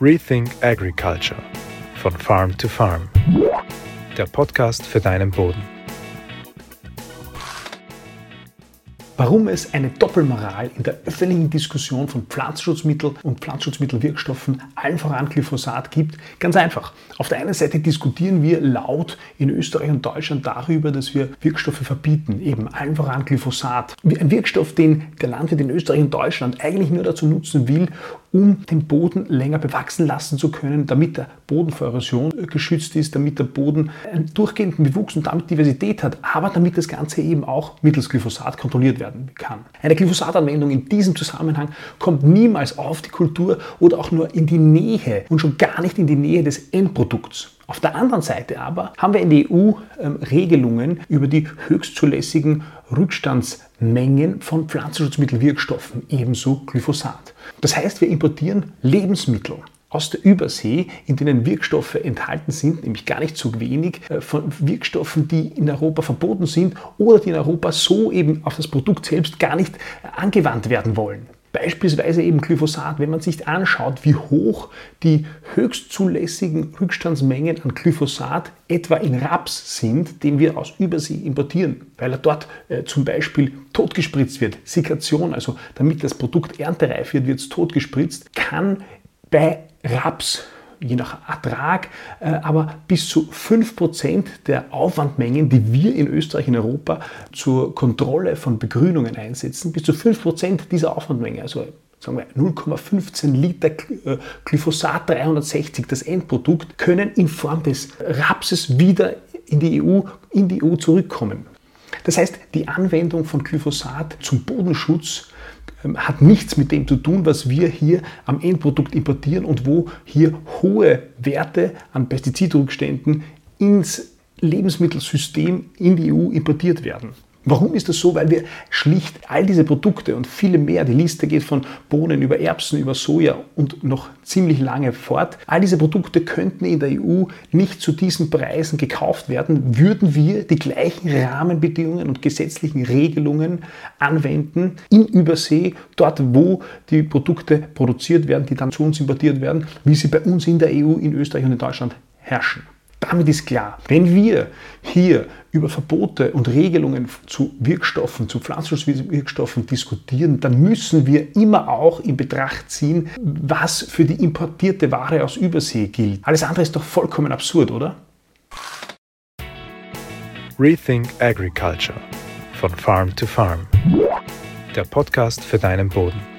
Rethink Agriculture von Farm to Farm. Der Podcast für deinen Boden. Warum es eine Doppelmoral in der öffentlichen Diskussion von Pflanzenschutzmitteln und Pflanzenschutzmittelwirkstoffen, allen voran Glyphosat, gibt? Ganz einfach. Auf der einen Seite diskutieren wir laut in Österreich und Deutschland darüber, dass wir Wirkstoffe verbieten, eben allen voran Glyphosat. Ein Wirkstoff, den der Landwirt in Österreich und Deutschland eigentlich nur dazu nutzen will, um den Boden länger bewachsen lassen zu können, damit der Boden vor Erosion geschützt ist, damit der Boden einen durchgehenden Bewuchs und damit Diversität hat, aber damit das Ganze eben auch mittels Glyphosat kontrolliert werden kann. Eine Glyphosatanwendung in diesem Zusammenhang kommt niemals auf die Kultur oder auch nur in die Nähe und schon gar nicht in die Nähe des Endprodukts. Auf der anderen Seite aber haben wir in der EU ähm, Regelungen über die höchstzulässigen Rückstandsmengen von Pflanzenschutzmittelwirkstoffen, ebenso Glyphosat. Das heißt, wir importieren Lebensmittel aus der Übersee, in denen Wirkstoffe enthalten sind, nämlich gar nicht zu wenig äh, von Wirkstoffen, die in Europa verboten sind oder die in Europa so eben auf das Produkt selbst gar nicht angewandt werden wollen. Beispielsweise eben Glyphosat, wenn man sich anschaut, wie hoch die höchstzulässigen Rückstandsmengen an Glyphosat etwa in Raps sind, den wir aus Übersee importieren, weil er dort äh, zum Beispiel totgespritzt wird. Sikation, also damit das Produkt erntereif wird, wird es totgespritzt, kann bei Raps je nach Ertrag, äh, aber bis zu 5% der Aufwandmengen, die wir in Österreich, in Europa zur Kontrolle von Begrünungen einsetzen, bis zu 5% dieser Aufwandmenge, also sagen wir 0,15 Liter äh, Glyphosat 360, das Endprodukt, können in Form des Rapses wieder in die EU, in die EU zurückkommen. Das heißt, die Anwendung von Glyphosat zum Bodenschutz hat nichts mit dem zu tun, was wir hier am Endprodukt importieren und wo hier hohe Werte an Pestizidrückständen ins Lebensmittelsystem in die EU importiert werden. Warum ist das so? Weil wir schlicht all diese Produkte und viele mehr, die Liste geht von Bohnen über Erbsen, über Soja und noch ziemlich lange fort, all diese Produkte könnten in der EU nicht zu diesen Preisen gekauft werden, würden wir die gleichen Rahmenbedingungen und gesetzlichen Regelungen anwenden in Übersee, dort wo die Produkte produziert werden, die dann zu uns importiert werden, wie sie bei uns in der EU, in Österreich und in Deutschland herrschen. Damit ist klar, wenn wir hier über Verbote und Regelungen zu Wirkstoffen, zu Pflanzenschutzwirkstoffen diskutieren, dann müssen wir immer auch in Betracht ziehen, was für die importierte Ware aus Übersee gilt. Alles andere ist doch vollkommen absurd, oder? Rethink Agriculture von Farm to Farm. Der Podcast für deinen Boden.